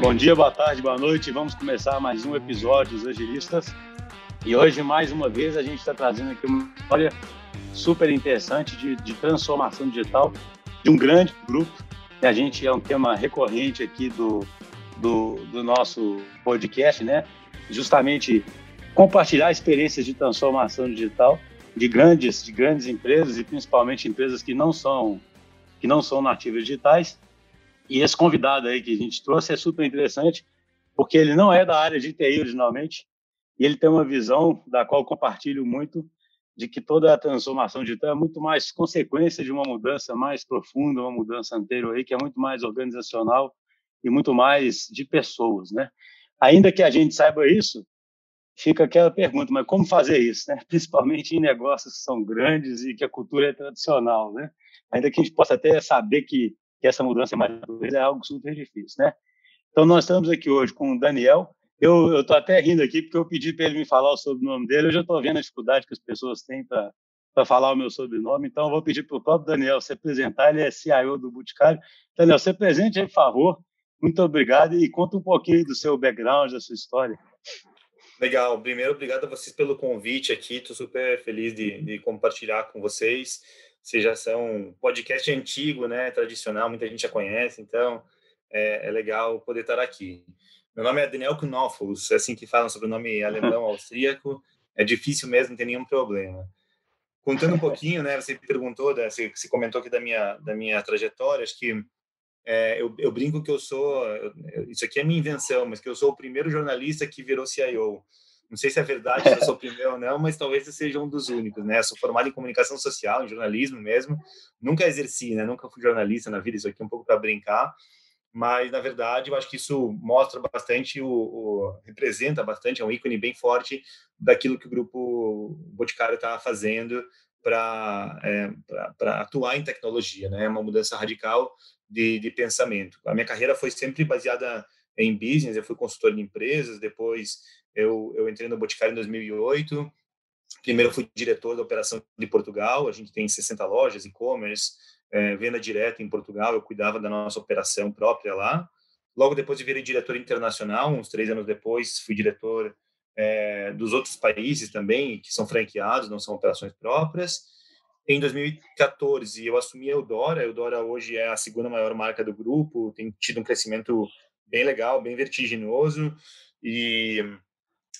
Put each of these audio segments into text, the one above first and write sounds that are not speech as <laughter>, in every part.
Bom dia, boa tarde, boa noite. Vamos começar mais um episódio dos Agilistas. E hoje, mais uma vez, a gente está trazendo aqui uma história super interessante de, de, transformação digital de um grande grupo. E a gente é um tema recorrente aqui do, do, do nosso podcast, né? Justamente compartilhar experiências de transformação digital de grandes, de grandes empresas e principalmente empresas que não são que não são nativas digitais e esse convidado aí que a gente trouxe é super interessante, porque ele não é da área de TI originalmente, e ele tem uma visão da qual compartilho muito, de que toda a transformação digital é muito mais consequência de uma mudança mais profunda, uma mudança anterior aí, que é muito mais organizacional e muito mais de pessoas, né? Ainda que a gente saiba isso, fica aquela pergunta, mas como fazer isso, né? <laughs> Principalmente em negócios que são grandes e que a cultura é tradicional, né? Ainda que a gente possa até saber que que essa mudança mais é algo super difícil, né? Então, nós estamos aqui hoje com o Daniel. Eu estou até rindo aqui porque eu pedi para ele me falar o sobrenome dele. Eu já estou vendo a dificuldade que as pessoas têm para falar o meu sobrenome. Então, eu vou pedir para o próprio Daniel se apresentar. Ele é CIO do Boticário. Daniel, se apresente por favor. Muito obrigado e conta um pouquinho do seu background, da sua história. Legal. Primeiro, obrigado a vocês pelo convite aqui. Estou super feliz de, de compartilhar com vocês vocês já são podcast antigo, né, tradicional, muita gente já conhece, então é, é legal poder estar aqui. Meu nome é Daniel Knopfels, é assim que falam sobre o nome <laughs> alemão austríaco, é difícil mesmo, não tem nenhum problema. Contando um <laughs> pouquinho, né, você perguntou, né, você, você comentou aqui da minha, da minha trajetória, acho que é, eu, eu, brinco que eu sou, eu, isso aqui é minha invenção, mas que eu sou o primeiro jornalista que virou CIO. Não sei se é verdade, o primeiro ou não, mas talvez eu seja um dos únicos, né? Sou formado em comunicação social, em jornalismo mesmo. Nunca exerci, né? Nunca fui jornalista na vida, isso aqui é um pouco para brincar. Mas, na verdade, eu acho que isso mostra bastante, o, o, representa bastante, é um ícone bem forte daquilo que o Grupo Boticário está fazendo para é, atuar em tecnologia, né? É uma mudança radical de, de pensamento. A minha carreira foi sempre baseada em business, eu fui consultor de empresas, depois eu, eu entrei no Boticário em 2008. Primeiro fui diretor da operação de Portugal. A gente tem 60 lojas, e-commerce, é, venda direta em Portugal. Eu cuidava da nossa operação própria lá. Logo depois eu virei diretor internacional. Uns três anos depois fui diretor é, dos outros países também, que são franqueados, não são operações próprias. Em 2014 eu assumi a Eudora. A Eudora hoje é a segunda maior marca do grupo. Tem tido um crescimento bem legal, bem vertiginoso e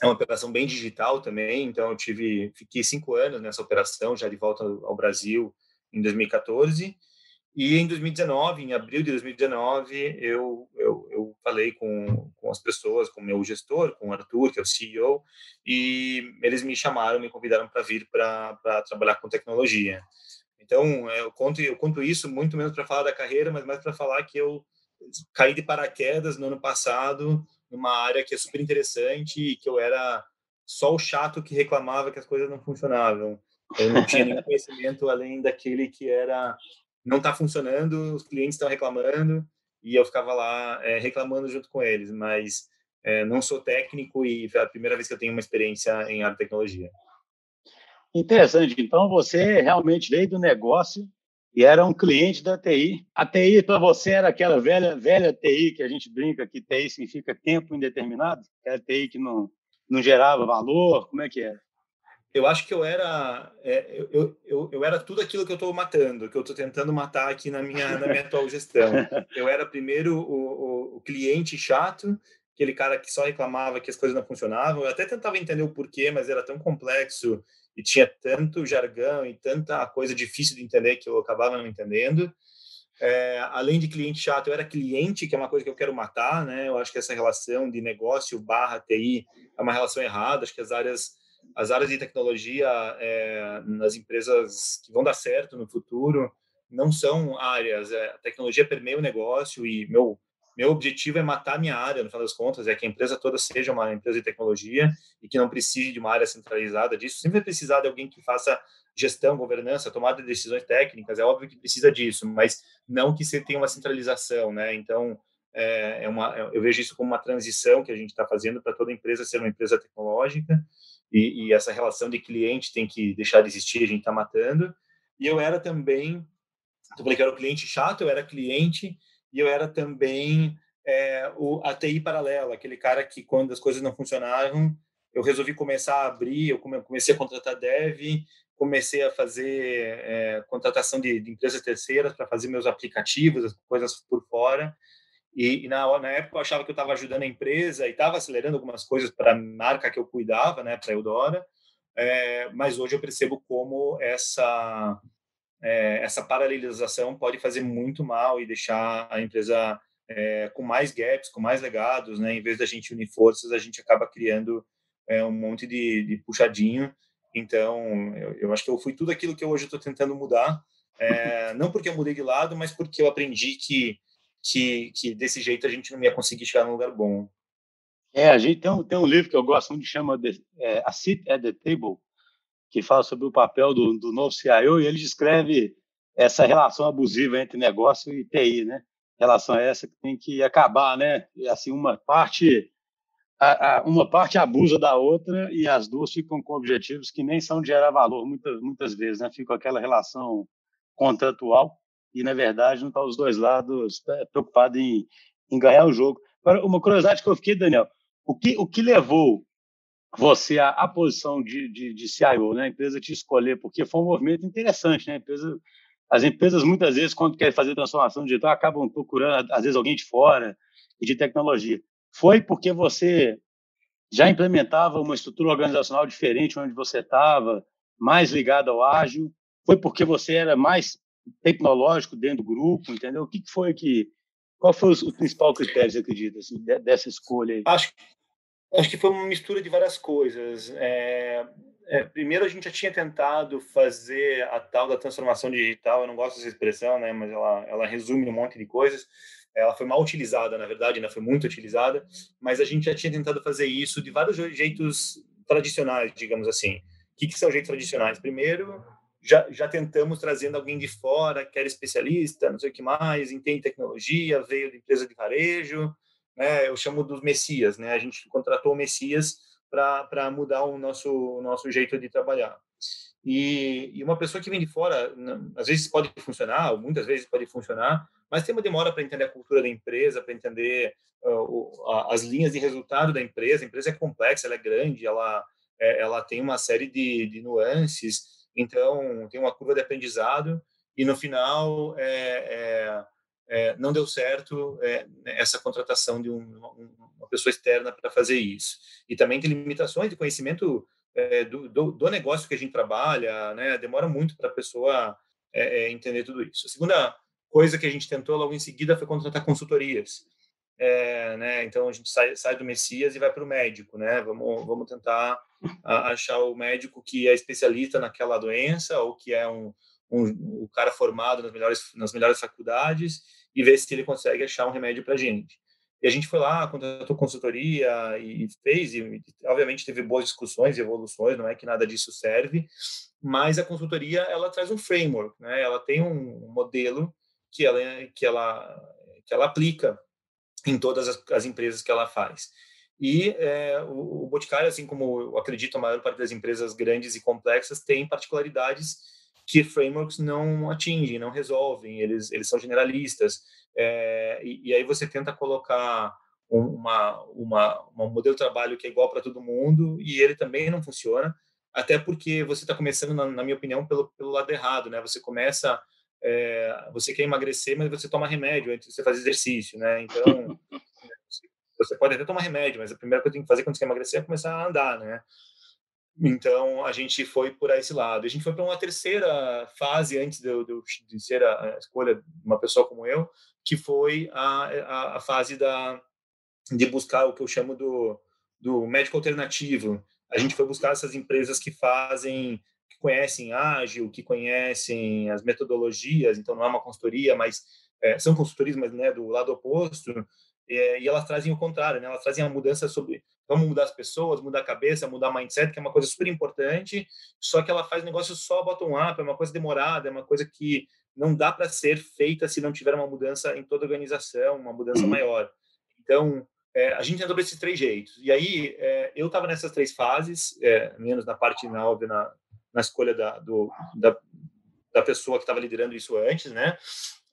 é uma operação bem digital também, então eu tive, fiquei cinco anos nessa operação, já de volta ao Brasil em 2014, e em 2019, em abril de 2019, eu, eu, eu falei com, com as pessoas, com o meu gestor, com o Arthur, que é o CEO, e eles me chamaram, me convidaram para vir para trabalhar com tecnologia. Então, eu conto, eu conto isso muito menos para falar da carreira, mas mais para falar que eu caí de paraquedas no ano passado, numa área que é super interessante e que eu era só o chato que reclamava que as coisas não funcionavam. Eu não tinha nenhum <laughs> conhecimento além daquele que era não está funcionando, os clientes estão reclamando e eu ficava lá é, reclamando junto com eles, mas é, não sou técnico e foi a primeira vez que eu tenho uma experiência em área de tecnologia. Interessante. Então você realmente veio do negócio e era um cliente da TI. A TI para você era aquela velha velha TI que a gente brinca que TI significa tempo indeterminado, aquela TI que não, não gerava valor, como é que era? Eu acho que eu era é, eu, eu, eu era tudo aquilo que eu estou matando, que eu estou tentando matar aqui na minha na minha atual gestão. <laughs> Eu era primeiro o, o, o cliente chato, aquele cara que só reclamava que as coisas não funcionavam. Eu até tentava entender o porquê, mas era tão complexo e tinha tanto jargão e tanta coisa difícil de entender que eu acabava não entendendo. É, além de cliente chato, eu era cliente, que é uma coisa que eu quero matar, né? Eu acho que essa relação de negócio barra TI é uma relação errada. Acho que as áreas, as áreas de tecnologia é, nas empresas que vão dar certo no futuro não são áreas. É, a tecnologia permeia o negócio e meu meu objetivo é matar minha área, no final das contas, é que a empresa toda seja uma empresa de tecnologia e que não precise de uma área centralizada disso. Sempre vai precisar de alguém que faça gestão, governança, tomada de decisões técnicas, é óbvio que precisa disso, mas não que você tenha uma centralização, né? Então, é, é uma, é, eu vejo isso como uma transição que a gente está fazendo para toda empresa ser uma empresa tecnológica e, e, essa relação de cliente tem que deixar de existir, a gente está matando. E eu era também, eu falei que era o cliente chato, eu era cliente e eu era também é, o, a TI paralela, aquele cara que quando as coisas não funcionavam, eu resolvi começar a abrir, eu comecei a contratar dev, comecei a fazer é, contratação de, de, empresas terceiras para fazer meus aplicativos, as coisas por fora. E, e na, na, época eu achava que eu estava ajudando a empresa e estava acelerando algumas coisas para a marca que eu cuidava, né, para a Eudora. É, mas hoje eu percebo como essa é, essa paralelização pode fazer muito mal e deixar a empresa é, com mais gaps, com mais legados, né? Em vez da gente unir forças, a gente acaba criando é, um monte de, de puxadinho. Então, eu, eu, acho que eu fui tudo aquilo que eu hoje estou tentando mudar. É, <laughs> não porque eu mudei de lado, mas porque eu aprendi que, que, que desse jeito a gente não ia conseguir chegar num lugar bom. É, a gente tem um, tem um livro que eu gosto muito que chama de, é, A Seat at the Table, que fala sobre o papel do, do novo CIO e ele descreve essa relação abusiva entre negócio e TI, né? Relação essa que tem que acabar, né? E, assim, uma parte a, a, uma parte abusa da outra e as duas ficam com objetivos que nem são de gerar valor muitas, muitas vezes, né? Fica aquela relação contratual e, na verdade, não está os dois lados é, preocupados em, em ganhar o jogo. Agora, uma curiosidade que eu fiquei, Daniel, o que, o que levou você à, à posição de, de, de CIO, né? A empresa te escolher, porque foi um movimento interessante, né? Empresa, as empresas, muitas vezes, quando querem fazer transformação digital, acabam procurando, às vezes, alguém de fora e de tecnologia. Foi porque você já implementava uma estrutura organizacional diferente onde você estava, mais ligado ao ágil? Foi porque você era mais tecnológico dentro do grupo, entendeu? O que foi que qual foi o, principal critério, você acredita, assim, dessa escolha aí? Acho, acho que foi uma mistura de várias coisas. É, é, primeiro, a gente já tinha tentado fazer a tal da transformação digital, eu não gosto dessa expressão, né, mas ela, ela resume um monte de coisas. Ela foi mal utilizada, na verdade, né, foi muito utilizada, mas a gente já tinha tentado fazer isso de vários jeitos tradicionais, digamos assim. O que, que são jeitos tradicionais? Primeiro, já, já tentamos trazendo alguém de fora, que era especialista, não sei o que mais, entende tecnologia, veio de empresa de varejo, né? Eu chamo dos messias, né? A gente contratou o messias para mudar o nosso o nosso jeito de trabalhar. E, e, uma pessoa que vem de fora, às vezes pode funcionar, muitas vezes pode funcionar, mas tem uma demora para entender a cultura da empresa, para entender uh, as linhas de resultado da empresa. A empresa é complexa, ela é grande, ela, é, ela tem uma série de, de nuances então, tem uma curva de aprendizado e no final é, é, é, não deu certo é, essa contratação de um, uma pessoa externa para fazer isso. E também tem limitações de conhecimento é, do, do, do, negócio que a gente trabalha, né? Demora muito para a pessoa é, entender tudo isso. A segunda coisa que a gente tentou logo em seguida foi contratar consultorias. É, né? Então a gente sai, sai do Messias e vai para o médico, né? Vamos, vamos tentar achar o médico que é especialista naquela doença ou que é um, um, um cara formado nas melhores, nas melhores faculdades e ver se ele consegue achar um remédio para a gente. E a gente foi lá, contratou consultoria e fez, e obviamente teve boas discussões e evoluções, não é que nada disso serve, mas a consultoria ela traz um framework, né? Ela tem um modelo que ela que ela que ela aplica em todas as, as empresas que ela faz. E é, o, o Boticário, assim como eu acredito a maior parte das empresas grandes e complexas, tem particularidades que frameworks não atingem, não resolvem, eles, eles são generalistas. É, e, e, aí você tenta colocar uma, uma, um modelo de trabalho que é igual para todo mundo e ele também não funciona, até porque você está começando, na, na, minha opinião, pelo, pelo lado errado, né? Você começa é, você quer emagrecer, mas você toma remédio antes de você fazer exercício, né? Então, <laughs> você pode até tomar remédio, mas a primeira coisa que tem que fazer quando você quer emagrecer é começar a andar, né? Então, a gente foi por esse lado. A gente foi para uma terceira fase antes de, de, de, ser a escolha de uma pessoa como eu, que foi a, a, a fase da, de buscar o que eu chamo do, do médico alternativo. A gente foi buscar essas empresas que fazem conhecem ágil, que conhecem as metodologias, então não é uma consultoria, mas é, são consultorias, mas né, do lado oposto, é, e elas trazem o contrário, né? Elas trazem a mudança sobre vamos mudar as pessoas, mudar a cabeça, mudar mindset, que é uma coisa super importante. Só que ela faz negócio só bottom up, é uma coisa demorada, é uma coisa que não dá para ser feita se não tiver uma mudança em toda a organização, uma mudança uhum. maior. Então, é, a gente andou por esses três jeitos. E aí, é, eu estava nessas três fases, é, menos na parte, na, óbvio, na, na escolha da, do, da, da pessoa que estava liderando isso antes, né?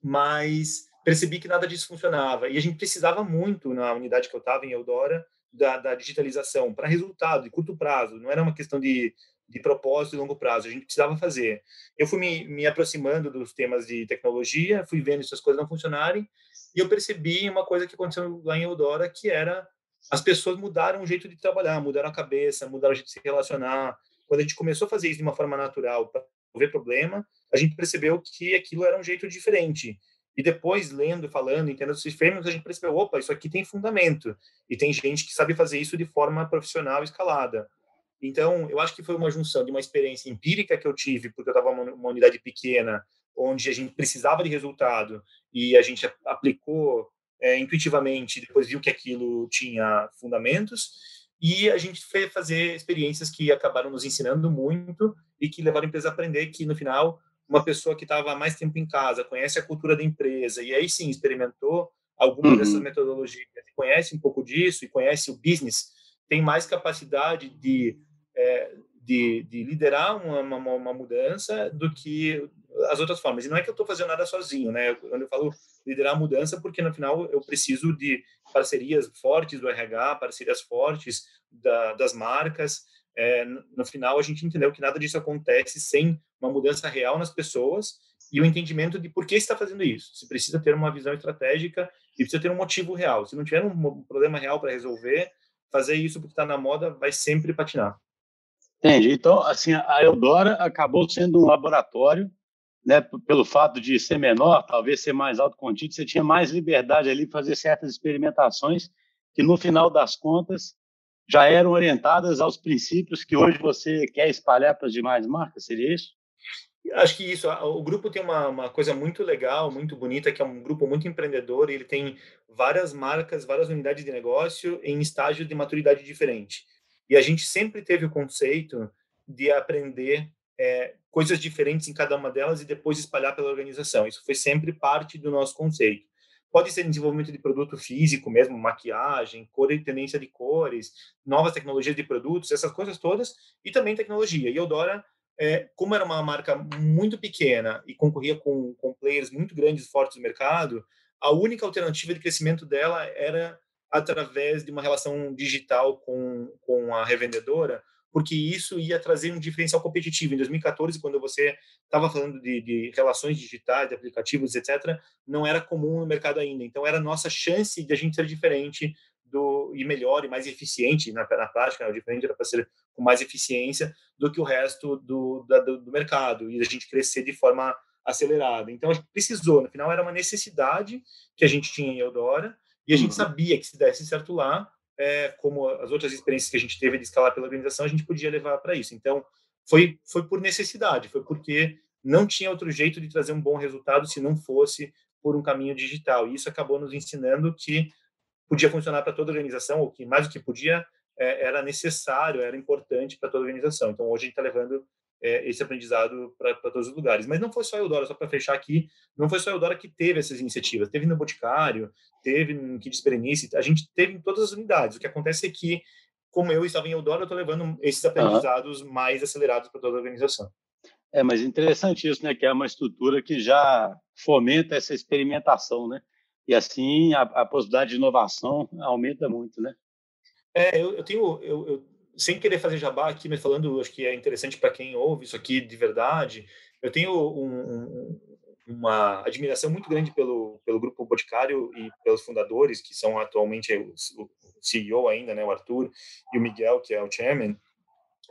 Mas percebi que nada disso funcionava. E a gente precisava muito, na unidade que eu estava, em Eudora, da, da digitalização para resultado, de curto prazo. Não era uma questão de, de propósito de longo prazo. A gente precisava fazer. Eu fui me, me aproximando dos temas de tecnologia, fui vendo essas coisas não funcionarem, e eu percebi uma coisa que aconteceu lá em Eudora, que era as pessoas mudaram o jeito de trabalhar, mudaram a cabeça, mudaram o jeito de se relacionar. Quando a gente começou a fazer isso de uma forma natural para resolver problema, a gente percebeu que aquilo era um jeito diferente. E depois, lendo, falando, entendendo esses frameworks, a gente percebeu, opa, isso aqui tem fundamento. E tem gente que sabe fazer isso de forma profissional escalada. Então, eu acho que foi uma junção de uma experiência empírica que eu tive, porque eu estava numa unidade pequena, onde a gente precisava de resultado, e a gente aplicou é, intuitivamente, depois viu que aquilo tinha fundamentos, e a gente foi fazer experiências que acabaram nos ensinando muito e que levaram a empresa a aprender que, no final, uma pessoa que estava mais tempo em casa, conhece a cultura da empresa, e aí sim experimentou alguma uhum. dessas metodologias, conhece um pouco disso e conhece o business, tem mais capacidade de, é, de, de, liderar uma, uma, uma, mudança do que as outras formas. E não é que eu estou fazendo nada sozinho, né? Quando eu falo liderar a mudança, porque no final eu preciso de parcerias fortes do RH, parcerias fortes da, das marcas. É, no final, a gente entendeu que nada disso acontece sem uma mudança real nas pessoas e o entendimento de por que está fazendo isso. Se precisa ter uma visão estratégica e precisa ter um motivo real. Se não tiver um problema real para resolver, fazer isso porque está na moda vai sempre patinar. Entendi. Então, assim, a Eudora acabou sendo um laboratório né, pelo fato de ser menor, talvez ser mais autocontido, você tinha mais liberdade ali fazer certas experimentações que, no final das contas, já eram orientadas aos princípios que hoje você quer espalhar para as demais marcas, seria isso? Acho que isso. O grupo tem uma, uma coisa muito legal, muito bonita, que é um grupo muito empreendedor. Ele tem várias marcas, várias unidades de negócio em estágio de maturidade diferente. E a gente sempre teve o conceito de aprender é, coisas diferentes em cada uma delas e depois espalhar pela organização. Isso foi sempre parte do nosso conceito. Pode ser desenvolvimento de produto físico mesmo, maquiagem, cor e tendência de cores, novas tecnologias de produtos, essas coisas todas, e também tecnologia. E Eudora, é, como era uma marca muito pequena e concorria com, com players muito grandes e fortes do mercado, a única alternativa de crescimento dela era através de uma relação digital com, com a revendedora, porque isso ia trazer um diferencial competitivo. Em 2014, quando você estava falando de, de, relações digitais, de aplicativos, etc., não era comum no mercado ainda. Então, era a nossa chance de a gente ser diferente do, e melhor e mais eficiente na, na prática, né? o diferente era para ser com mais eficiência do que o resto do, da, do, do mercado e a gente crescer de forma acelerada. Então, a gente precisou, no final, era uma necessidade que a gente tinha em Eudora e a gente uhum. sabia que se desse certo lá, é, como as outras experiências que a gente teve de escalar pela organização, a gente podia levar para isso. Então, foi, foi por necessidade, foi porque não tinha outro jeito de trazer um bom resultado se não fosse por um caminho digital. E isso acabou nos ensinando que podia funcionar para toda organização, ou que mais do que podia, é, era necessário, era importante para toda organização. Então, hoje a gente está levando é, esse aprendizado para todos os lugares. Mas não foi só a Eudora, só para fechar aqui, não foi só a Eudora que teve essas iniciativas. Teve no Boticário, teve no Kids Perenice, a gente teve em todas as unidades. O que acontece é que, como eu estava em Eudora, eu estou levando esses aprendizados uhum. mais acelerados para toda a organização. É, mas interessante isso, né? Que é uma estrutura que já fomenta essa experimentação, né? E assim a, a possibilidade de inovação aumenta muito, né? É, eu, eu tenho, eu, eu sem querer fazer jabá aqui, mas falando, acho que é interessante para quem ouve isso aqui de verdade, eu tenho um, um, uma admiração muito grande pelo, pelo Grupo Boticário e pelos fundadores, que são atualmente o, o CEO ainda, né, o Arthur, e o Miguel, que é o chairman,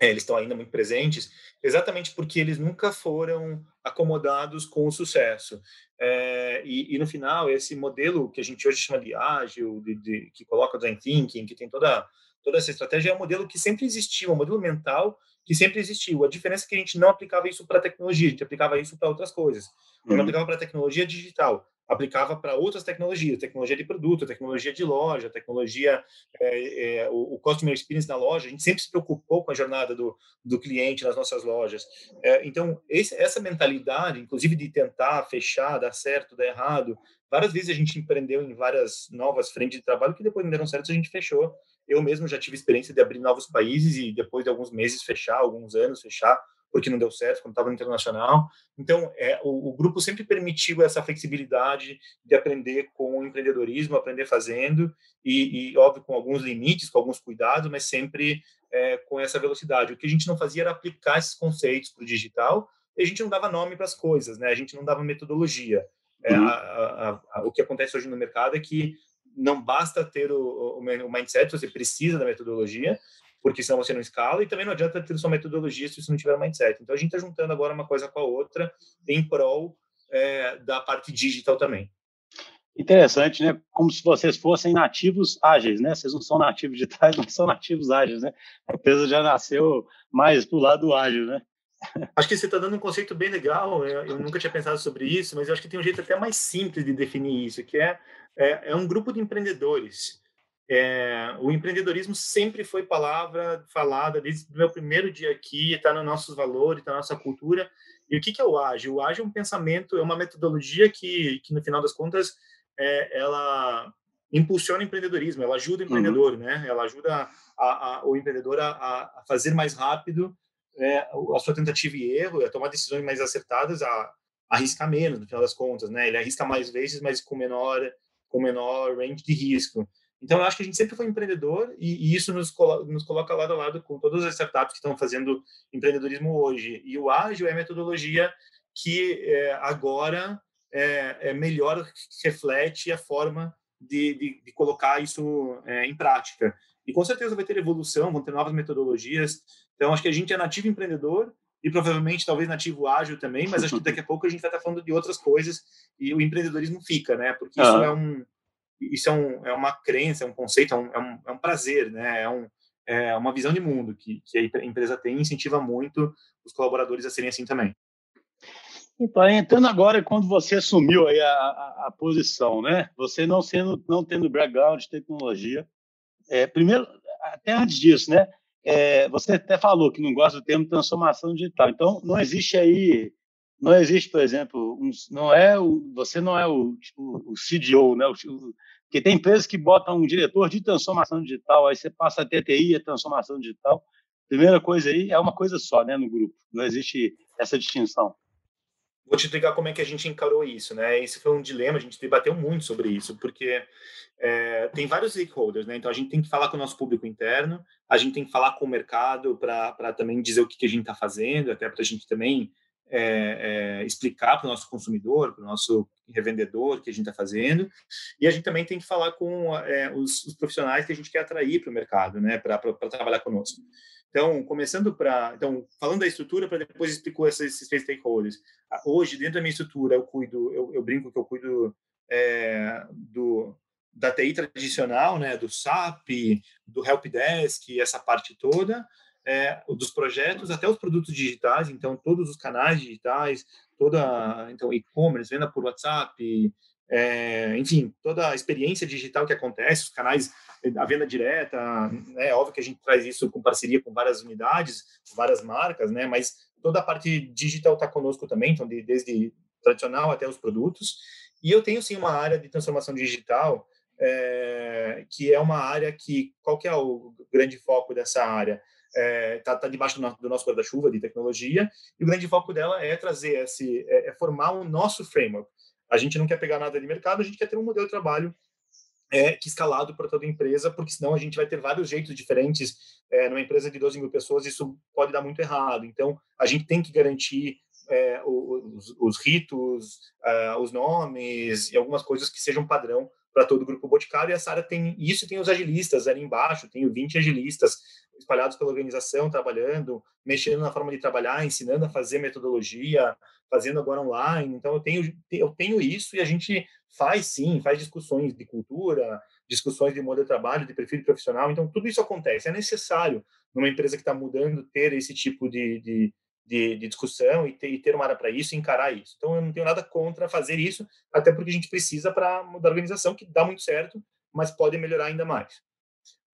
é, eles estão ainda muito presentes, exatamente porque eles nunca foram acomodados com o sucesso. É, e, e, no final, esse modelo que a gente hoje chama de ágil, de, de, que coloca design thinking, que tem toda toda essa estratégia é um modelo que sempre existiu, um modelo mental que sempre existiu. A diferença é que a gente não aplicava isso para tecnologia, a gente aplicava isso para outras coisas. Não uhum. aplicava para tecnologia digital, aplicava para outras tecnologias, tecnologia de produto, tecnologia de loja, tecnologia, é, é, o, o, customer experience na loja. A gente sempre se preocupou com a jornada do, do cliente nas nossas lojas. É, então, esse, essa mentalidade, inclusive de tentar fechar, dar certo, dar errado, várias vezes a gente empreendeu em várias novas frentes de trabalho que depois não deram certo, a gente fechou eu mesmo já tive experiência de abrir novos países e depois de alguns meses fechar, alguns anos fechar, porque não deu certo quando estava no internacional. Então, é, o, o, grupo sempre permitiu essa flexibilidade de aprender com o empreendedorismo, aprender fazendo, e, e óbvio, com alguns limites, com alguns cuidados, mas sempre é, com essa velocidade. O que a gente não fazia era aplicar esses conceitos para o digital, e a gente não dava nome para as coisas, né? a gente não dava metodologia. É, uhum. a, a, a, o que acontece hoje no mercado é que não basta ter o, o, o mindset, você precisa da metodologia, porque senão você não escala, e também não adianta ter sua metodologia se você não tiver mindset. Então a gente está juntando agora uma coisa com a outra em prol é, da parte digital também. Interessante, né? Como se vocês fossem nativos ágeis, né? Vocês não são nativos digitais, <laughs> mas são nativos ágeis, né? A empresa já nasceu mais pro lado ágil, né? Acho que você está dando um conceito bem legal. Eu nunca tinha pensado sobre isso, mas eu acho que tem um jeito até mais simples de definir isso, que é, é, é um grupo de empreendedores é, o empreendedorismo sempre foi palavra falada desde o meu primeiro dia aqui, está nos nossos valores, está na nossa cultura. E o que, que é o ágil? O ágil é um pensamento, é uma metodologia que, que no final das contas, é, ela impulsiona o empreendedorismo, ela ajuda o uhum. empreendedor, uhum. né? Ela ajuda a, a, o empreendedor a, a, fazer mais rápido é, a sua tentativa e erro, a tomar decisões mais acertadas, a, arriscar menos, no final das contas, né? Ele arrisca mais vezes, mas com menor, com menor range de risco. Então, eu acho que a gente sempre foi empreendedor e, e isso nos, colo nos coloca lado a lado com todas as startups que estão fazendo empreendedorismo hoje. E o ágil é a metodologia que é, agora é, é, melhor reflete a forma de, de, de colocar isso é, em prática. E com certeza vai ter evolução, vão ter novas metodologias. Então, acho que a gente é nativo empreendedor e provavelmente talvez nativo ágil também, mas acho que daqui a pouco a gente vai estar falando de outras coisas e o empreendedorismo fica, né? Porque isso é um isso é, um, é uma crença, é um conceito, é um, é um, é um prazer, né? É, um, é uma visão de mundo que, que a empresa tem e incentiva muito os colaboradores a serem assim também. Então, entrando agora, quando você assumiu aí a, a, a, posição, né? Você não sendo, não tendo background de tecnologia, é, primeiro, até antes disso, né? É, você até falou que não gosta do termo transformação digital. Então, não existe aí não existe, por exemplo, um, não é o, você não é o, tipo, o CDO, né? O, porque tem empresas que botam um diretor de transformação digital, aí você passa a TTI, a transformação digital. Primeira coisa aí é uma coisa só, né, no grupo. Não existe essa distinção. Vou te explicar como é que a gente encarou isso, né? Esse foi um dilema, a gente debateu muito sobre isso, porque é, tem vários stakeholders, né? Então a gente tem que falar com o nosso público interno, a gente tem que falar com o mercado para também dizer o que, que a gente está fazendo, até para a gente também é, é, explicar para o nosso consumidor, para o nosso revendedor que a gente está fazendo, e a gente também tem que falar com é, os, os, profissionais que a gente quer atrair para o mercado, né, para trabalhar conosco. Então, começando para, então, falando da estrutura, para depois explicar esses, esses stakeholders. Ah, hoje, dentro da minha estrutura, eu cuido, eu, eu brinco que eu cuido é, do da TI tradicional, né, do SAP, do Helpdesk, essa parte toda, é, dos projetos até os produtos digitais, então todos os canais digitais, toda então e-commerce, venda por WhatsApp, é, enfim, toda a experiência digital que acontece, os canais, a venda direta, é óbvio que a gente traz isso com parceria com várias unidades, várias marcas, né? Mas toda a parte digital está conosco também, então de, desde tradicional até os produtos. E eu tenho sim uma área de transformação digital é, que é uma área que qual que é o grande foco dessa área? Está é, tá, tá debaixo do nosso, guarda-chuva de tecnologia, e o grande foco dela é trazer esse, é, é, formar o nosso framework. A gente não quer pegar nada de mercado, a gente quer ter um modelo de trabalho é, que escalado para toda a empresa, porque senão a gente vai ter vários jeitos diferentes. É, numa empresa de 12 mil pessoas, isso pode dar muito errado. Então, a gente tem que garantir é, os, os, ritos, uh, os nomes e algumas coisas que sejam padrão para todo o grupo Boticário. E essa área tem isso, tem os agilistas ali embaixo, tenho 20 agilistas espalhados pela organização, trabalhando, mexendo na forma de trabalhar, ensinando a fazer metodologia, fazendo agora online. Então, eu tenho, eu tenho isso e a gente faz sim, faz discussões de cultura, discussões de modelo de trabalho, de perfil profissional. Então, tudo isso acontece. É necessário, numa empresa que está mudando, ter esse tipo de, de, de, de discussão e ter, e ter, uma área para isso e encarar isso. Então, eu não tenho nada contra fazer isso, até porque a gente precisa para mudar a organização, que dá muito certo, mas pode melhorar ainda mais.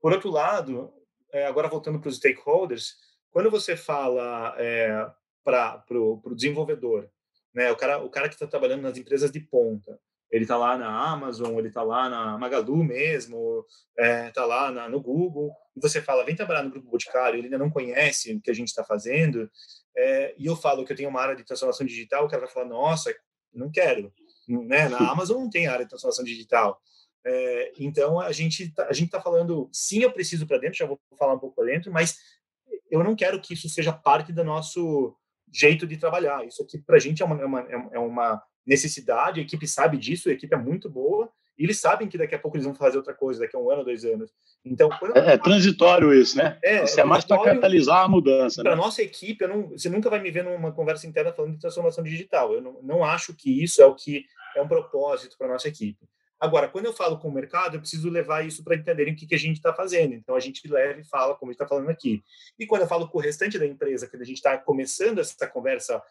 Por outro lado, é, agora voltando para os stakeholders, quando você fala é, para o desenvolvedor, né, o cara, o cara que está trabalhando nas empresas de ponta, ele está lá na Amazon, ele está lá na Magalu mesmo, está é, tá lá na, no Google, e você fala, vem trabalhar no Grupo Boticário, ele ainda não conhece o que a gente está fazendo, é, e eu falo que eu tenho uma área de transformação digital, o cara vai falar, nossa, não quero. Né? Na Amazon não tem área de transformação digital. É, então, a gente tá, a gente está falando, sim, eu preciso para dentro, já vou falar um pouco para dentro, mas eu não quero que isso seja parte do nosso jeito de trabalhar. Isso aqui, para a gente, é uma, é uma, é uma necessidade, a equipe sabe disso, a equipe é muito boa, e eles sabem que daqui a pouco eles vão fazer outra coisa, daqui a um ano, dois anos. Então, é, é, transitório isso, né? É, isso é, é mais para catalisar a mudança. Para né? nossa equipe, não, você nunca vai me ver numa conversa interna falando de transformação digital. Eu não, não acho que isso é o que é um propósito para nossa equipe. Agora, quando eu falo com o mercado, eu preciso levar isso para entenderem o que, que a gente está fazendo. Então, a gente leva e fala como a gente está falando aqui. E quando eu falo com o restante da empresa, quando a gente está começando essa conversa,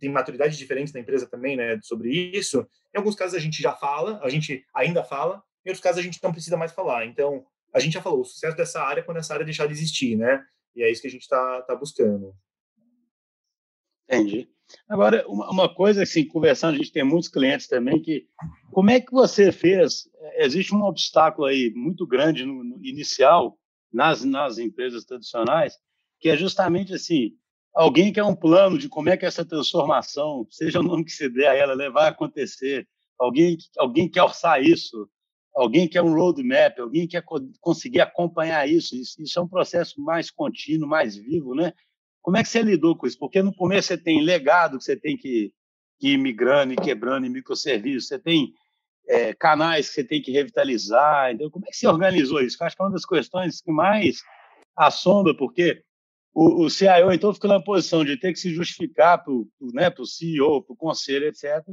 tem maturidade diferente da empresa também, né, sobre isso, em alguns casos a gente já fala, a gente ainda fala, em outros casos a gente não precisa mais falar. Então, a gente já falou, o sucesso dessa área é quando essa área deixar de existir, né? E é isso que a gente está tá buscando. Entendi. Agora, uma, uma, coisa, assim, conversando, a gente tem muitos clientes também que, como é que você fez? Existe um obstáculo aí muito grande no, no inicial nas, nas empresas tradicionais, que é justamente assim, alguém quer um plano de como é que essa transformação, seja o nome que se der a ela, né, vai acontecer, alguém, alguém quer orçar isso, alguém quer um roadmap, alguém quer conseguir acompanhar isso, isso, isso é um processo mais contínuo, mais vivo, né? Como é que você lidou com isso? Porque no começo você tem legado que você tem que, que ir migrando e quebrando em microserviços, você tem é, canais que você tem que revitalizar. Então, como é que você organizou isso? Eu acho que é uma das questões que mais assombra, porque o, o CIO, então, fica na posição de ter que se justificar para o né, CEO, para o conselho, etc.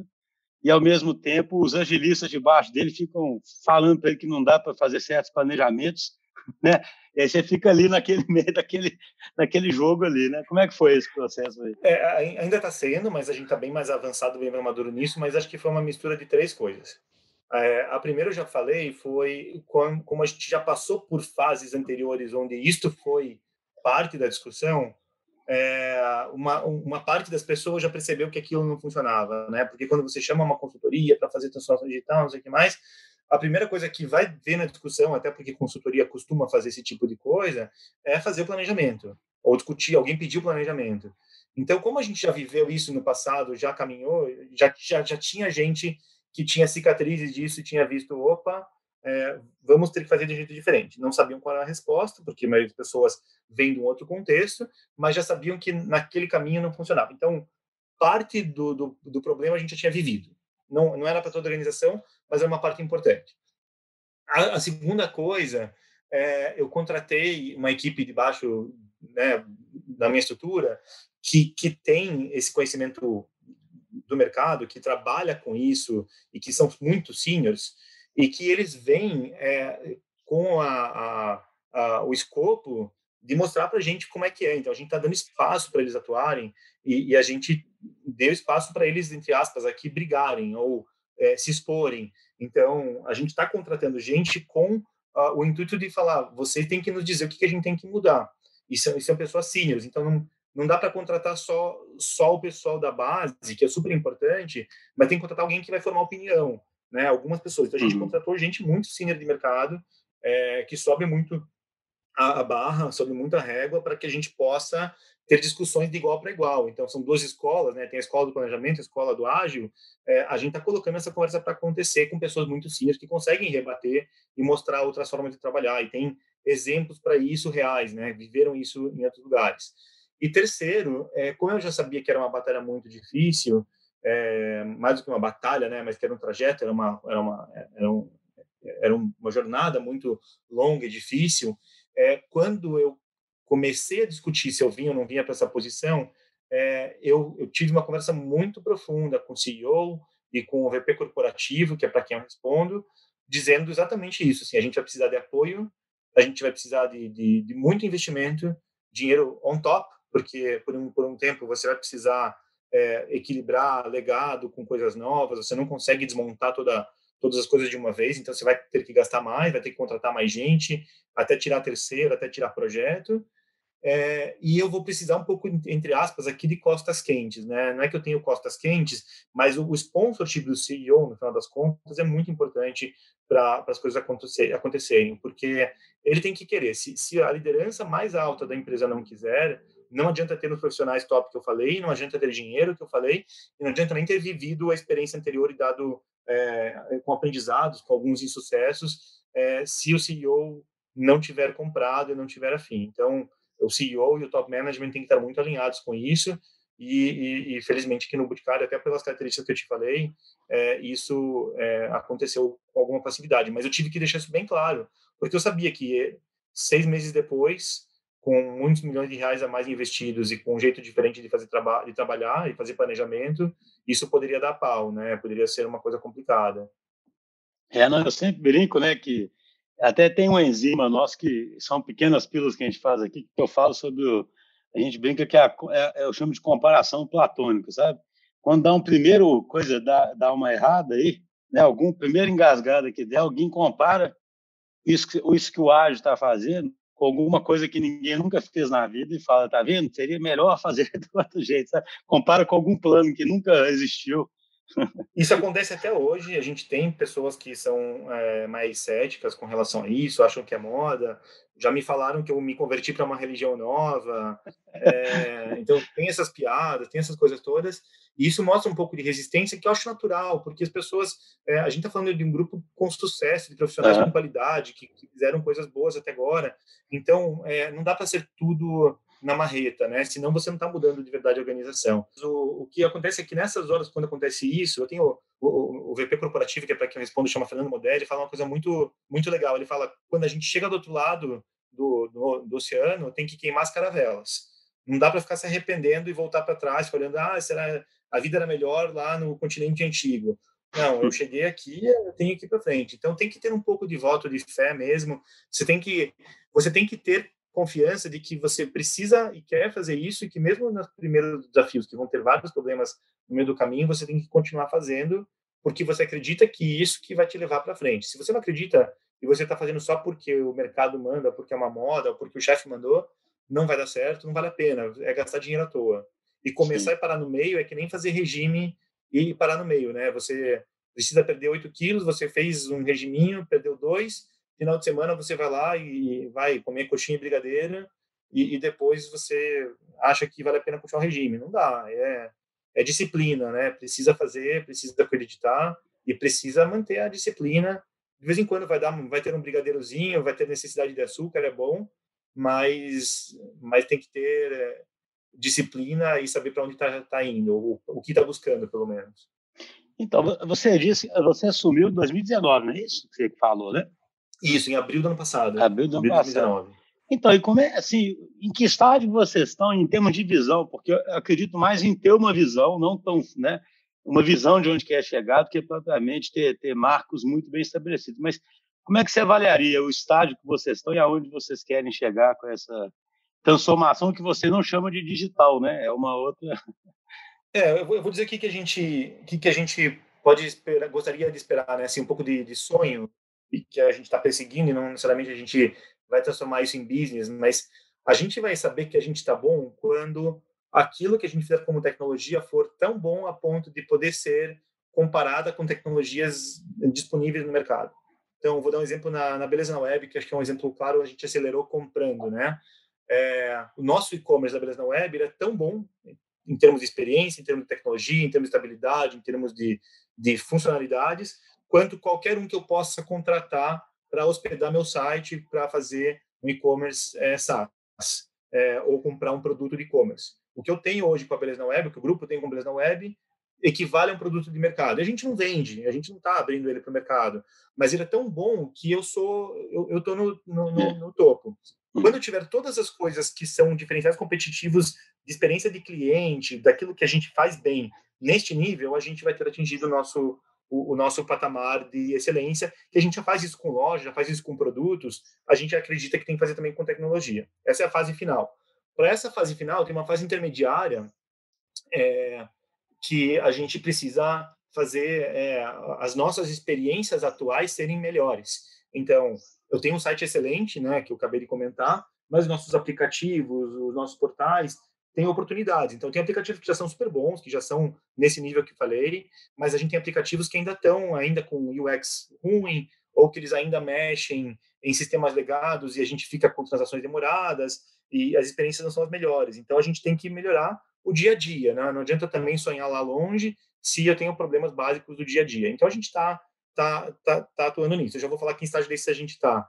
E, ao mesmo tempo, os agilistas debaixo dele ficam falando para ele que não dá para fazer certos planejamentos, né? E aí você fica ali naquele <laughs> meio daquele, daquele jogo ali, né? Como é que foi esse processo aí? É, ainda está sendo, mas a gente está bem mais avançado, bem mais maduro nisso, mas acho que foi uma mistura de três coisas. É, a primeira eu já falei foi como, como a gente já passou por fases anteriores onde isto foi parte da discussão, é, uma, uma parte das pessoas já percebeu que aquilo não funcionava, né? Porque quando você chama uma consultoria para fazer transformação digital, não sei o que mais, a primeira coisa que vai ver na discussão, até porque consultoria costuma fazer esse tipo de coisa, é fazer o planejamento, ou discutir, alguém pediu planejamento. Então, como a gente já viveu isso no passado, já caminhou, já, já, já tinha gente que tinha cicatrizes disso e tinha visto, opa, é, vamos ter que fazer de jeito diferente. Não sabiam qual era a resposta, porque a maioria das pessoas vem de um outro contexto, mas já sabiam que naquele caminho não funcionava. Então, parte do, do, do problema a gente já tinha vivido. Não, não era para toda a organização, mas é uma parte importante. A, a segunda coisa, é, eu contratei uma equipe de baixo né, da minha estrutura que, que tem esse conhecimento do mercado, que trabalha com isso e que são muito seniors e que eles vêm é, com a, a, a, o escopo de mostrar para a gente como é que é. Então, a gente está dando espaço para eles atuarem e, e, a gente deu espaço para eles, entre aspas, aqui brigarem ou é, se exporem. Então, a gente está contratando gente com uh, o intuito de falar, vocês têm que nos dizer o que, que a gente tem que mudar. E são, e são pessoas seniors, então não, não dá para contratar só, só o pessoal da base, que é super importante, mas tem que contratar alguém que vai formar opinião, né? Algumas pessoas. Então, a gente uhum. contratou gente muito senior de mercado, é, que sobe muito a, a barra, sobe muita régua, para que a gente possa ter discussões de igual para igual. Então, são duas escolas, né? Tem a escola do planejamento, a escola do ágil. É, a gente está colocando essa conversa para acontecer com pessoas muito seniors que conseguem rebater e mostrar outras formas de trabalhar. E tem exemplos para isso reais, né? Viveram isso em outros lugares. E terceiro, é, como eu já sabia que era uma batalha muito difícil, é, mais do que uma batalha, né? Mas que era um trajeto, era uma, era uma, era um, era uma jornada muito longa e difícil. É, quando eu comecei a discutir se eu vinha ou não vinha para essa posição, é, eu, eu, tive uma conversa muito profunda com o CEO e com o VP corporativo, que é para quem eu respondo, dizendo exatamente isso. Assim, a gente vai precisar de apoio, a gente vai precisar de, de, de muito investimento, dinheiro on top, porque por um, por um tempo você vai precisar é, equilibrar legado com coisas novas, você não consegue desmontar toda, todas as coisas de uma vez, então você vai ter que gastar mais, vai ter que contratar mais gente, até tirar terceiro, até tirar projeto. É, e eu vou precisar um pouco, entre aspas, aqui de costas quentes, né? Não é que eu tenho costas quentes, mas o, o sponsorship do CEO, no final das contas, é muito importante para as coisas acontecer, acontecerem, porque ele tem que querer. Se, se a liderança mais alta da empresa não quiser, não adianta ter os profissionais top que eu falei, não adianta ter dinheiro que eu falei, e não adianta nem ter vivido a experiência anterior e dado é, com aprendizados, com alguns insucessos, é, se o CEO não tiver comprado e não tiver afim. Então, o CEO e o top management têm que estar muito alinhados com isso e, e, e felizmente aqui no Boticário, até pelas características que eu te falei, é, isso é, aconteceu com alguma facilidade. Mas eu tive que deixar isso bem claro, porque eu sabia que seis meses depois, com muitos milhões de reais a mais investidos e com um jeito diferente de fazer traba de trabalhar e fazer planejamento, isso poderia dar pau, né? Poderia ser uma coisa complicada. É, não, eu sempre brinco, né, que até tem uma enzima nossa que são pequenas pílulas que a gente faz aqui, que eu falo sobre o, a gente brinca que é, a, é, eu chamo de comparação platônica, sabe? Quando dá um primeiro coisa, dá, dá uma errada aí, né? Algum primeiro engasgado que der, alguém compara isso, isso que o ágil está fazendo com alguma coisa que ninguém nunca fez na vida e fala, tá vendo? Seria melhor <laughs> fazer do outro jeito, sabe? Compara com algum plano que nunca existiu. Isso acontece até hoje. A gente tem pessoas que são é, mais céticas com relação a isso, acham que é moda. Já me falaram que eu me converti para uma religião nova. É, então, tem essas piadas, tem essas coisas todas. E isso mostra um pouco de resistência que eu acho natural, porque as pessoas. É, a gente está falando de um grupo com sucesso, de profissionais uhum. com qualidade, que, que, fizeram coisas boas até agora. Então, não dá para ser tudo na marreta, né? Senão você não está mudando de verdade a organização. O, o, que acontece é que nessas horas, quando acontece isso, eu tenho o, o, o VP corporativo, que é para quem eu respondo, chama Fernando Modelli, fala uma coisa muito, muito legal. Ele fala, quando a gente chega do outro lado do, do, do oceano, tem que queimar as caravelas. Não dá para ficar se arrependendo e voltar para trás, falando, ah, será a vida era melhor lá no continente antigo. Não, eu cheguei aqui, eu tenho que ir para frente. Então tem que ter um pouco de voto de fé mesmo. Você tem que você tem que ter confiança de que você precisa e quer fazer isso e que mesmo nos primeiros desafios, que vão ter vários problemas no meio do caminho, você tem que continuar fazendo porque você acredita que isso que vai te levar para frente. Se você não acredita e você está fazendo só porque o mercado manda, porque é uma moda, ou porque o chefe mandou, não vai dar certo, não vale a pena, é gastar dinheiro à toa. E começar Sim. e parar no meio é que nem fazer regime e parar no meio, né? Você precisa perder 8 quilos, você fez um regiminho, perdeu 2, final de semana você vai lá e vai comer coxinha e brigadeira e, e, depois você acha que vale a pena puxar um regime. Não dá, é, é disciplina, né? Precisa fazer, precisa acreditar e precisa manter a disciplina. De vez em quando vai dar, vai ter um brigadeirozinho, vai ter necessidade de açúcar, é bom, mas, mas tem que ter é, disciplina e saber para onde está tá indo, o, o que está buscando, pelo menos. Então, você disse, você assumiu em 2019, não é isso que você falou, né? Isso, em abril do ano passado. Abril do ano passado. Então, e como é, assim, em que estágio vocês estão em termos de visão? Porque eu acredito mais em ter uma visão, não tão, né, uma visão de onde quer chegar, do que propriamente ter, ter marcos muito bem estabelecidos. Mas como é que você avaliaria o estágio que vocês estão e aonde vocês querem chegar com essa transformação que você não chama de digital, né? É uma outra. É, eu vou dizer aqui que a gente, que, que a gente pode esperar, gostaria de esperar, né? Assim, um pouco de, de sonho que a gente está perseguindo e não necessariamente a gente vai transformar isso em business, mas a gente vai saber que a gente está bom quando aquilo que a gente fizer como tecnologia for tão bom a ponto de poder ser comparada com tecnologias disponíveis no mercado. Então, vou dar um exemplo na, na Beleza na Web, que acho que é um exemplo claro, a gente acelerou comprando, né? É, o nosso e-commerce da Beleza na Web é tão bom em termos de experiência, em termos de tecnologia, em termos de estabilidade, em termos de, de funcionalidades, quanto qualquer um que eu possa contratar para hospedar meu site, para fazer um e-commerce é, SaaS, é, ou comprar um produto de e-commerce. O que eu tenho hoje com a Beleza na Web, o que o grupo tem com a Beleza na Web, equivale a um produto de mercado. A gente não vende, a gente não está abrindo ele para o mercado, mas ele é tão bom que eu sou, eu estou no, no, no, no topo. Quando eu tiver todas as coisas que são diferenciais competitivos de experiência de cliente, daquilo que a gente faz bem, neste nível, a gente vai ter atingido o nosso o, o, nosso patamar de excelência, que a gente já faz isso com loja, já faz isso com produtos, a gente acredita que tem que fazer também com tecnologia. Essa é a fase final. Para essa fase final, tem uma fase intermediária é, que a gente precisa fazer é, as nossas experiências atuais serem melhores. Então, eu tenho um site excelente, né, que eu acabei de comentar, mas os nossos aplicativos, os nossos portais têm oportunidades. Então, tem aplicativos que já são super bons, que já são nesse nível que falei, mas a gente tem aplicativos que ainda estão ainda com UX ruim, ou que eles ainda mexem em sistemas legados e a gente fica com transações demoradas e as experiências não são as melhores. Então, a gente tem que melhorar o dia a dia, né? Não adianta também sonhar lá longe se eu tenho problemas básicos do dia a dia. Então, a gente está tá, tá, tá atuando nisso. Eu já vou falar que em estágio desse a gente está.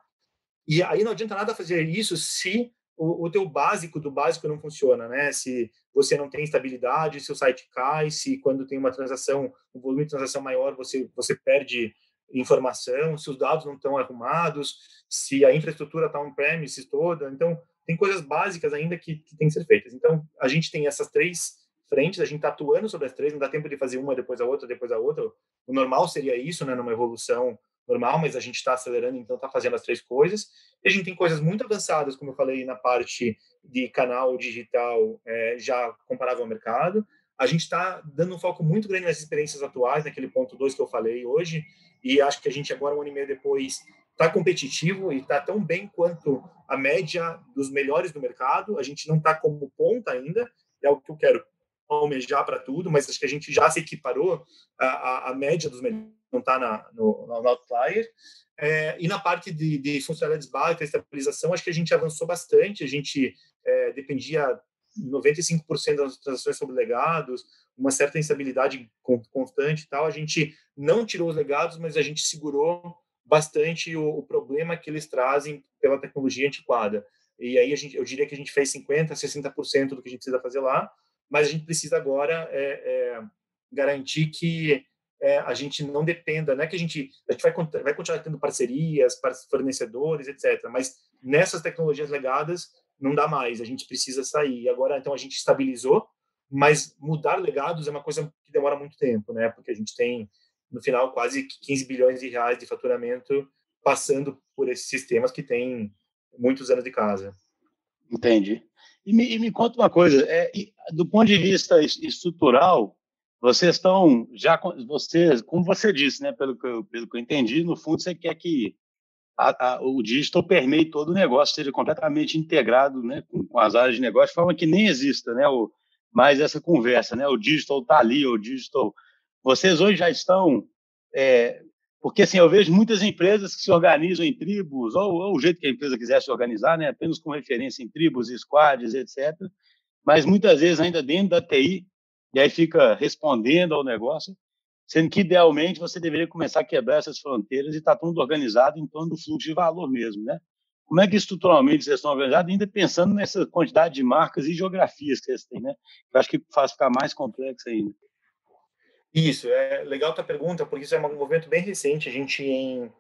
E aí não adianta nada fazer isso se o, o teu básico do básico não funciona, né? Se você não tem estabilidade, se o site cai, se quando tem uma transação, um volume de transação maior, você, você perde informação, se os dados não estão arrumados, se a infraestrutura está on-premises toda. Então, tem coisas básicas ainda que, que têm que ser feitas. Então, a gente tem essas três frentes, a gente está atuando sobre as três, não dá tempo de fazer uma depois a outra, depois a outra. O normal seria isso, né, numa evolução normal, mas a gente está acelerando, então está fazendo as três coisas. E a gente tem coisas muito avançadas, como eu falei, na parte de canal digital, é, já comparável ao mercado. A gente está dando um foco muito grande nas experiências atuais, naquele ponto 2 que eu falei hoje, e acho que a gente agora, um ano e meio depois, está competitivo e está tão bem quanto a média dos melhores do mercado. A gente não está como ponta ainda, é o que eu quero almejar para tudo, mas acho que a gente já se equiparou à, à média dos melhores, não está no, no outlier. É, e na parte de, de funcionalidades básicas, estabilização, acho que a gente avançou bastante. A gente é, dependia 95% das transações sobre legados, uma certa instabilidade constante e tal. A gente não tirou os legados, mas a gente segurou bastante o, o problema que eles trazem pela tecnologia antiquada. E aí gente, eu diria que a gente fez 50%, 60% do que a gente precisa fazer lá, mas a gente precisa agora é, é, garantir que é, a gente não dependa, não é que a gente, a gente vai, vai continuar tendo parcerias, fornecedores, etc., mas nessas tecnologias legadas não dá mais, a gente precisa sair. Agora, então, a gente estabilizou, mas mudar legados é uma coisa que demora muito tempo, né? Porque a gente tem, no final, quase 15 bilhões de reais de faturamento passando por esses sistemas que têm muitos anos de casa. Entendi. E me, e me conta uma coisa, é, do ponto de vista estrutural, vocês estão já, vocês, como você disse, né, pelo que eu, pelo que eu entendi, no fundo você quer que a, a, o digital permeie todo o negócio, seja completamente integrado, né, com, com, as áreas de negócio, de forma que nem exista, né, o, mais essa conversa, né, o digital está ali, o digital. Vocês hoje já estão é, porque assim, eu vejo muitas empresas que se organizam em tribos, ou, ou, o jeito que a empresa quiser se organizar, né, apenas com referência em tribos, squads, etc. Mas muitas vezes ainda dentro da TI, e aí fica respondendo ao negócio, sendo que idealmente você deveria começar a quebrar essas fronteiras e estar tá tudo organizado em torno do fluxo de valor mesmo, né? Como é que estruturalmente vocês estão organizados, ainda pensando nessa quantidade de marcas e geografias que vocês têm, né? Eu acho que faz ficar mais complexo ainda. Isso, é legal tua pergunta, porque isso é um movimento bem recente. A gente, em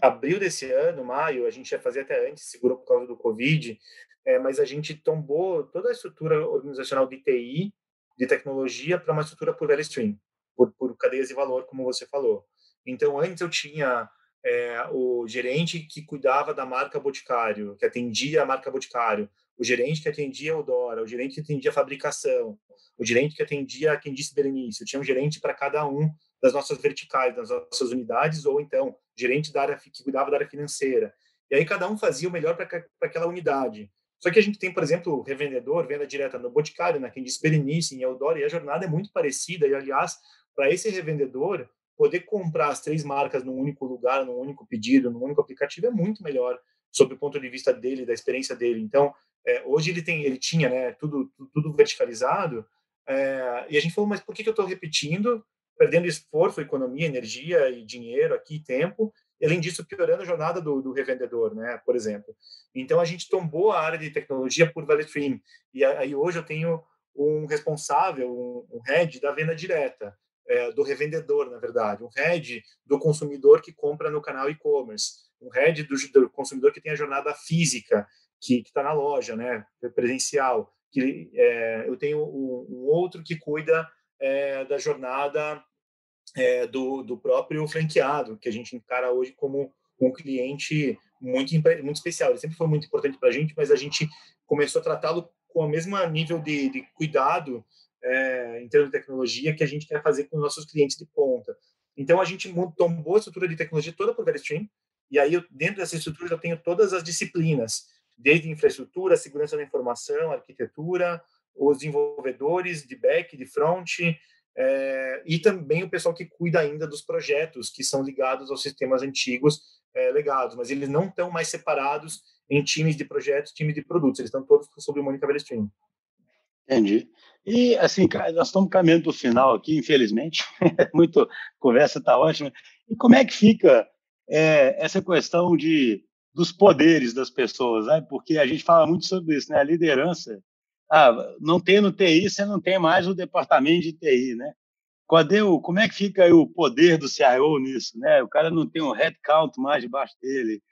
abril desse ano, maio, a gente ia fazer até antes, segurou por causa do Covid, é, mas a gente tombou toda a estrutura organizacional de TI, de tecnologia, para uma estrutura por value stream, por, por cadeias de valor, como você falou. Então, antes eu tinha é, o gerente que cuidava da marca Boticário, que atendia a marca Boticário, o gerente que atendia o Dora, o gerente que atendia a fabricação, o gerente que atendia quem disse Berenice. tinha um gerente para cada um das nossas verticais, das nossas unidades, ou então gerente da área que cuidava da área financeira. E aí cada um fazia o melhor para aquela unidade. Só que a gente tem, por exemplo, revendedor, venda direta no Boticário, né, quem disse em Eudora, e a jornada é muito parecida. E, aliás, para esse revendedor, poder comprar as três marcas num único lugar, num único pedido, num único aplicativo é muito melhor sob o ponto de vista dele, da experiência dele. Então, é, hoje ele tem, ele tinha, né, tudo, tudo verticalizado. É, e a gente falou, mas por que, que eu estou repetindo, perdendo esforço, economia, energia e dinheiro aqui, tempo, além disso piorando a jornada do, do, revendedor, né, por exemplo. Então a gente tombou a área de tecnologia por value stream e aí hoje eu tenho um responsável, um, um head da venda direta. É, do revendedor, na verdade, um head do consumidor que compra no canal e-commerce, um head do, do consumidor que tem a jornada física, que está na loja, né, presencial. Que, é, eu tenho um, um, outro que cuida é, da jornada é, do, do próprio franqueado, que a gente encara hoje como um cliente muito, muito especial. Ele sempre foi muito importante para a gente, mas a gente começou a tratá-lo com o mesmo nível de, de cuidado é, em termos de tecnologia que a gente quer fazer com os nossos clientes de ponta. Então, a gente tombou a estrutura de tecnologia toda por VeriStream, e aí, eu, dentro dessa estrutura, eu tenho todas as disciplinas desde infraestrutura, segurança da informação, arquitetura, os desenvolvedores de back, de front, é, e também o pessoal que cuida ainda dos projetos que são ligados aos sistemas antigos é, legados, mas eles não estão mais separados em times de projetos, times de produtos, eles estão todos sob o Mônica Velestrin. Entendi. E, assim, nós estamos caminhando para o final aqui, infelizmente. <laughs> Muito conversa está ótima. E como é que fica é, essa questão de dos poderes das pessoas, né? Porque a gente fala muito sobre isso, né? A liderança, ah, não tendo TI, você não tem mais o departamento de TI, né? Cadê o, como é que fica o poder do CIO nisso, né? O cara não tem um headcount mais debaixo dele.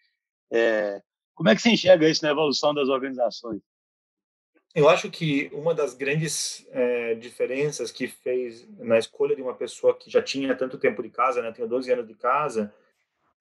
É, como é que você enxerga isso na evolução das organizações? Eu acho que uma das grandes é, diferenças que fez na escolha de uma pessoa que já tinha tanto tempo de casa, né, tenho 12 anos de casa,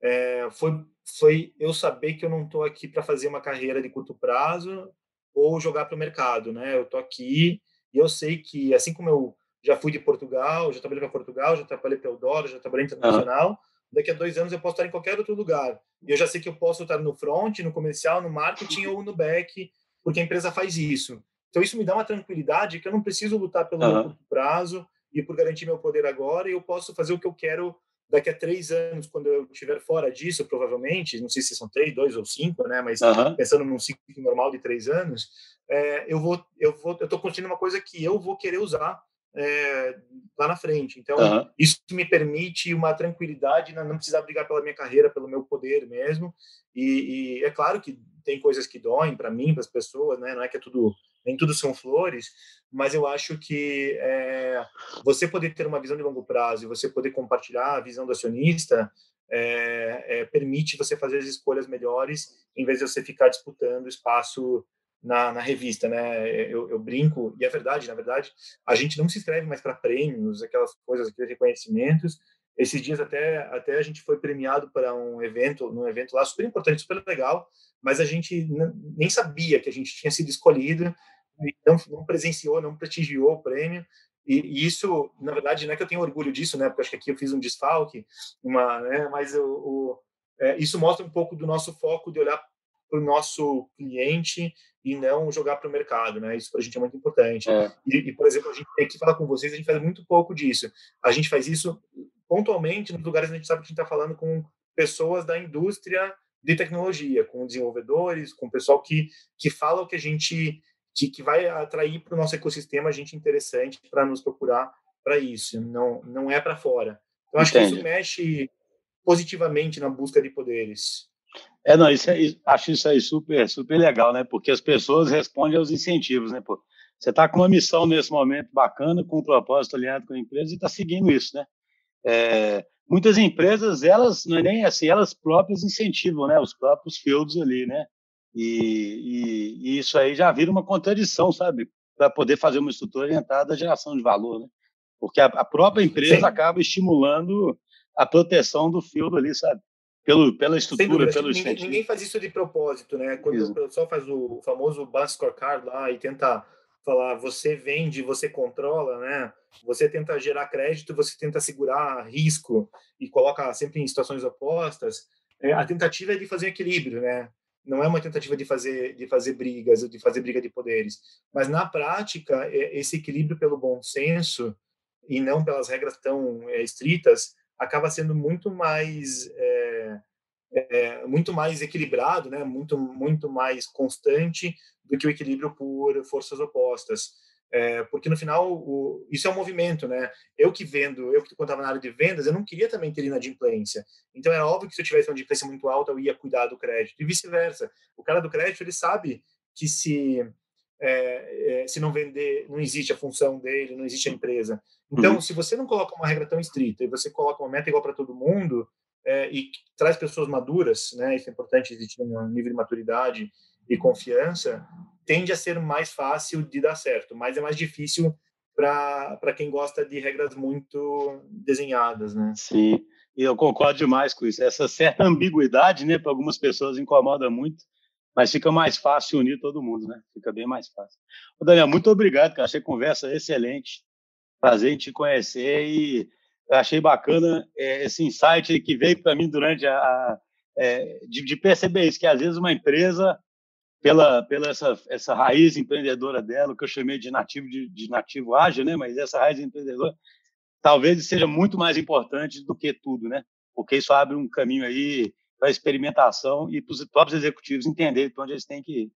é, foi, foi eu saber que eu não estou aqui para fazer uma carreira de curto prazo ou jogar para o mercado, né? Eu estou aqui e eu sei que, assim como eu já fui de Portugal, já trabalhei para Portugal, já trabalhei para Eudora, já trabalhei internacional, uhum. daqui a dois anos eu posso estar em qualquer outro lugar. E eu já sei que eu posso estar no front, no comercial, no marketing ou no back, porque a empresa faz isso. Então, isso me dá uma tranquilidade que eu não preciso lutar pelo uhum. curto prazo e por garantir meu poder agora, e eu posso fazer o que eu quero daqui a três anos, quando eu estiver fora disso, provavelmente, não sei se são três, dois ou cinco, né? Mas uhum. pensando num ciclo normal de três anos, é, eu vou, eu vou, eu estou construindo uma coisa que eu vou querer usar é, lá na frente. Então, uhum. isso me permite uma tranquilidade, não precisar brigar pela minha carreira, pelo meu poder mesmo. E, e é claro que tem coisas que doem para mim, para as pessoas, né? Não é que é tudo nem tudo são flores, mas eu acho que é, você poder ter uma visão de longo prazo e você poder compartilhar a visão do acionista é, é, permite você fazer as escolhas melhores em vez de você ficar disputando espaço na, na revista, né? Eu, eu, brinco, e é verdade, na verdade, a gente não se inscreve mais para prêmios, aquelas coisas, aqueles reconhecimentos. Esses dias até, até a gente foi premiado para um evento, num evento lá super importante, super legal, mas a gente nem sabia que a gente tinha sido escolhido, não, não presenciou, não prestigiou o prêmio, e, e, isso, na verdade, não é que eu tenho orgulho disso, né? Porque acho que aqui eu fiz um desfalque, uma, né? Mas o, o é, isso mostra um pouco do nosso foco de olhar para o nosso cliente e não jogar para o mercado, né? Isso para a gente é muito importante. É. E, e, por exemplo, a gente tem que falar com vocês, a gente faz muito pouco disso. A gente faz isso pontualmente nos lugares onde a gente sabe que a gente está falando com pessoas da indústria de tecnologia, com desenvolvedores, com pessoal que, que fala o que a gente que, que vai atrair para o nosso ecossistema gente interessante para nos procurar para isso, não, não é para fora. Então, acho Entendi. que isso mexe positivamente na busca de poderes. É, não, isso é, acho isso aí super, super legal, né? Porque as pessoas respondem aos incentivos, né? Pô, você está com uma missão nesse momento bacana, com um propósito alinhado com a empresa e está seguindo isso, né? É, muitas empresas, elas, não é nem assim, elas próprias incentivam, né? Os próprios fields ali, né? E, e, e, isso aí já vira uma contradição, sabe? Para poder fazer uma estrutura orientada à geração de valor, né? Porque a, a própria empresa Sim. acaba estimulando a proteção do field ali, sabe? Pelo, pela estrutura, pelo ninguém, ninguém, faz isso de propósito, né? Quando isso. o pessoal faz o famoso Bus Scorecard lá e tenta falar você vende, você controla, né? Você tenta gerar crédito, você tenta segurar risco e coloca sempre em situações opostas. É, a tentativa é de fazer equilíbrio, né? não é uma tentativa de fazer de fazer brigas, de fazer briga de poderes, mas na prática esse equilíbrio pelo bom senso e não pelas regras tão é, estritas acaba sendo muito mais é, é, muito mais equilibrado, né? Muito muito mais constante do que o equilíbrio por forças opostas. É, porque no final o, isso é um movimento, né? Eu que vendo, eu que estava na área de vendas, eu não queria também ter inadimplência. Então era óbvio que se eu tivesse uma adimplência muito alta, eu ia cuidar do crédito e vice-versa. O cara do crédito ele sabe que se é, é, se não vender, não existe a função dele, não existe a empresa. Então, uhum. se você não coloca uma regra tão estrita e você coloca uma meta igual para todo mundo é, e traz pessoas maduras, né? Isso é importante, existe um nível de maturidade e confiança, tende a ser mais fácil de dar certo, mas é mais difícil para quem gosta de regras muito desenhadas, né? Sim, eu concordo demais com isso. Essa certa ambiguidade, né, para algumas pessoas incomoda muito, mas fica mais fácil unir todo mundo, né? Fica bem mais fácil. Ô, Daniel, muito obrigado, cara. Achei conversa excelente. Prazer em te conhecer e achei bacana é, esse insight que veio para mim durante a, a é, de, de perceber isso, que às vezes uma empresa pela, pela essa, essa raiz empreendedora dela, que eu chamei de nativo, de, de nativo ágil, né? Mas essa raiz empreendedora talvez seja muito mais importante do que tudo, né? Porque isso abre um caminho aí para experimentação e para os próprios executivos entenderem para onde eles têm que ir.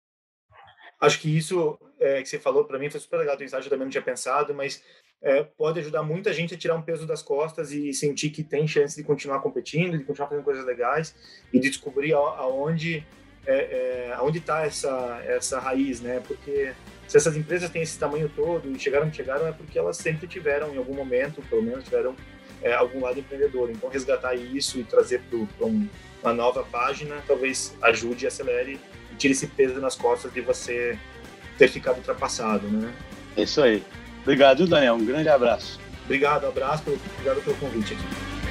Acho que isso é, que você falou para mim foi super legal. Do insight eu também não tinha pensado, mas é, pode ajudar muita gente a tirar um peso das costas e sentir que tem chance de continuar competindo, de continuar fazendo coisas legais e de descobrir aonde é, é, aonde está essa essa raiz, né? Porque se essas empresas têm esse tamanho todo e chegaram onde chegaram é porque elas sempre tiveram em algum momento, pelo menos tiveram é, algum lado empreendedor. Então resgatar isso e trazer para um, uma nova página talvez ajude acelere e tire esse peso nas costas de você ter ficado ultrapassado, né? É isso aí. Obrigado, Daniel. Um grande abraço. Obrigado, abraço, obrigado pelo convite aqui.